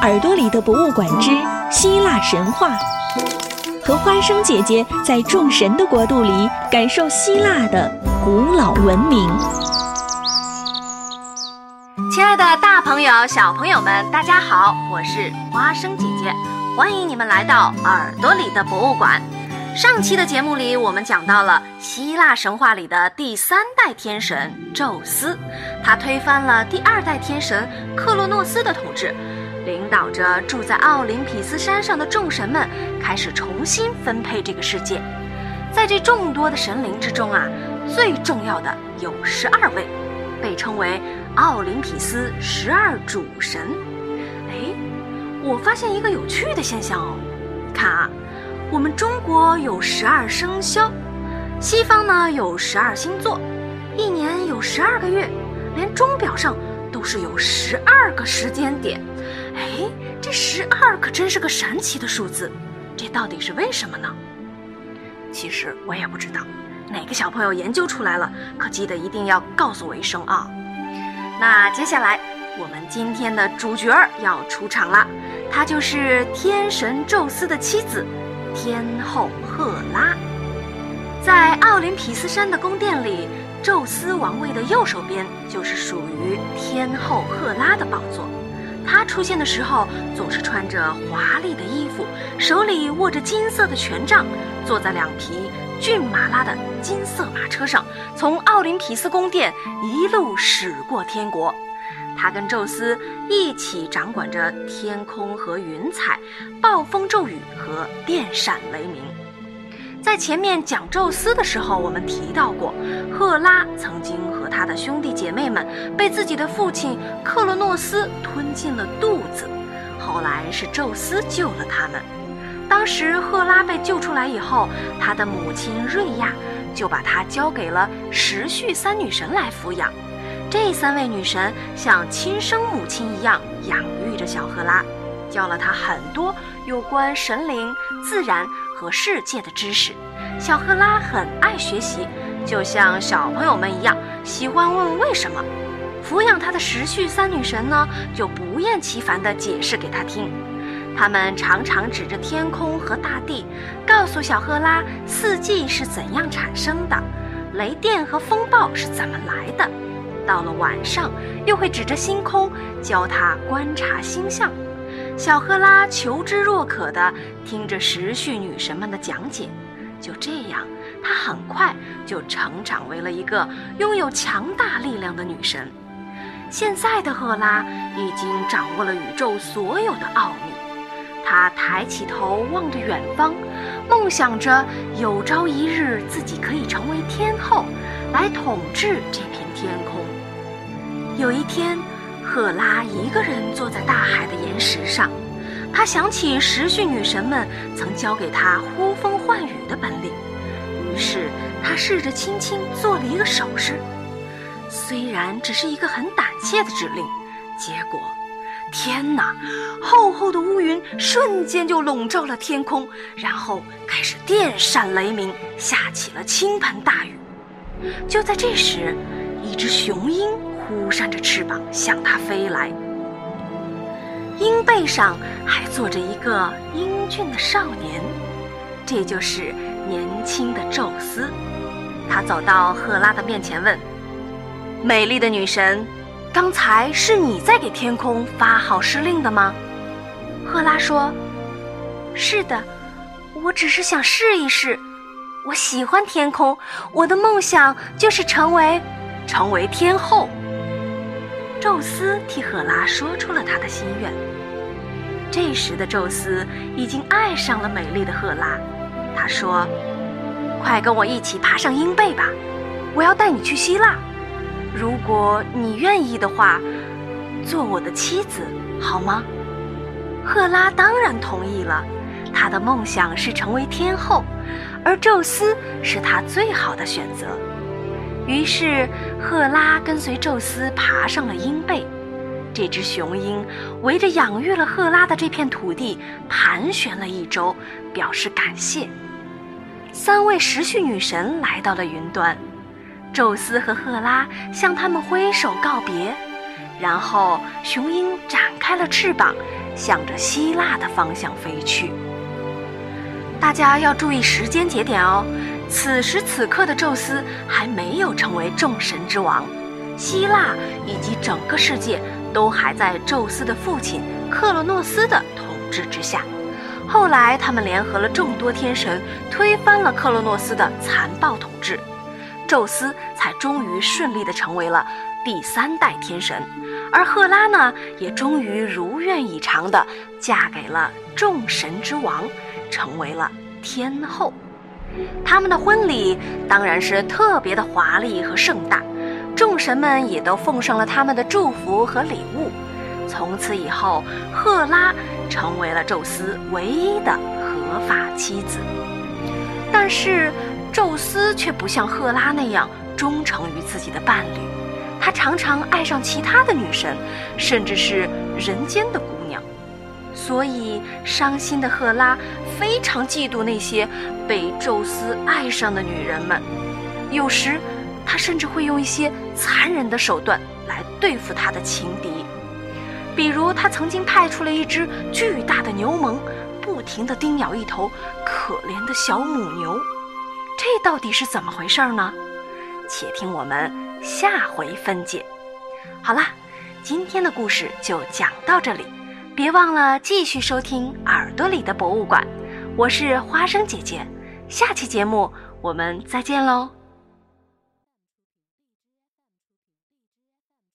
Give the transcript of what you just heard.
耳朵里的博物馆之希腊神话，和花生姐姐在众神的国度里感受希腊的古老文明。亲爱的，大朋友、小朋友们，大家好，我是花生姐姐，欢迎你们来到耳朵里的博物馆。上期的节目里，我们讲到了希腊神话里的第三代天神宙斯，他推翻了第二代天神克洛诺斯的统治，领导着住在奥林匹斯山上的众神们开始重新分配这个世界。在这众多的神灵之中啊，最重要的有十二位，被称为奥林匹斯十二主神。哎，我发现一个有趣的现象哦，看啊。我们中国有十二生肖，西方呢有十二星座，一年有十二个月，连钟表上都是有十二个时间点。哎，这十二可真是个神奇的数字，这到底是为什么呢？其实我也不知道，哪个小朋友研究出来了，可记得一定要告诉我一声啊。那接下来我们今天的主角要出场了，她就是天神宙斯的妻子。天后赫拉，在奥林匹斯山的宫殿里，宙斯王位的右手边就是属于天后赫拉的宝座。他出现的时候，总是穿着华丽的衣服，手里握着金色的权杖，坐在两匹骏马拉的金色马车上，从奥林匹斯宫殿一路驶过天国。他跟宙斯一起掌管着天空和云彩，暴风骤雨和电闪雷鸣。在前面讲宙斯的时候，我们提到过，赫拉曾经和他的兄弟姐妹们被自己的父亲克罗诺斯吞进了肚子，后来是宙斯救了他们。当时赫拉被救出来以后，他的母亲瑞亚就把他交给了时序三女神来抚养。这三位女神像亲生母亲一样养育着小赫拉，教了她很多有关神灵、自然和世界的知识。小赫拉很爱学习，就像小朋友们一样，喜欢问为什么。抚养她的时序三女神呢，就不厌其烦地解释给她听。他们常常指着天空和大地，告诉小赫拉四季是怎样产生的，雷电和风暴是怎么来的。到了晚上，又会指着星空教他观察星象。小赫拉求知若渴地听着时序女神们的讲解。就这样，她很快就成长为了一个拥有强大力量的女神。现在的赫拉已经掌握了宇宙所有的奥秘。她抬起头望着远方，梦想着有朝一日自己可以成为天后，来统治这片天空。有一天，赫拉一个人坐在大海的岩石上，她想起时序女神们曾教给她呼风唤雨的本领，于是她试着轻轻做了一个手势。虽然只是一个很胆怯的指令，结果，天哪！厚厚的乌云瞬间就笼罩了天空，然后开始电闪雷鸣，下起了倾盆大雨。就在这时，一只雄鹰。扑扇着翅膀向他飞来，鹰背上还坐着一个英俊的少年，这就是年轻的宙斯。他走到赫拉的面前问：“美丽的女神，刚才是你在给天空发号施令的吗？”赫拉说：“是的，我只是想试一试。我喜欢天空，我的梦想就是成为，成为天后。”宙斯替赫拉说出了他的心愿。这时的宙斯已经爱上了美丽的赫拉，他说：“快跟我一起爬上鹰背吧，我要带你去希腊。如果你愿意的话，做我的妻子好吗？”赫拉当然同意了，她的梦想是成为天后，而宙斯是她最好的选择。于是，赫拉跟随宙斯爬上了鹰背。这只雄鹰围着养育了赫拉的这片土地盘旋了一周，表示感谢。三位时序女神来到了云端，宙斯和赫拉向他们挥手告别，然后雄鹰展开了翅膀，向着希腊的方向飞去。大家要注意时间节点哦，此时此刻的宙斯还没有成为众神之王，希腊以及整个世界都还在宙斯的父亲克洛诺斯的统治之下。后来，他们联合了众多天神，推翻了克洛诺斯的残暴统治，宙斯才终于顺利地成为了第三代天神，而赫拉呢，也终于如愿以偿地嫁给了众神之王，成为了天后。他们的婚礼当然是特别的华丽和盛大，众神们也都奉上了他们的祝福和礼物。从此以后，赫拉成为了宙斯唯一的合法妻子。但是，宙斯却不像赫拉那样忠诚于自己的伴侣，他常常爱上其他的女神，甚至是人间的。所以，伤心的赫拉非常嫉妒那些被宙斯爱上的女人们，有时，她甚至会用一些残忍的手段来对付他的情敌。比如，他曾经派出了一只巨大的牛虻，不停地叮咬一头可怜的小母牛。这到底是怎么回事呢？且听我们下回分解。好啦，今天的故事就讲到这里，别忘了继续收听《耳朵里的博物馆》。我是花生姐姐，下期节目我们再见喽。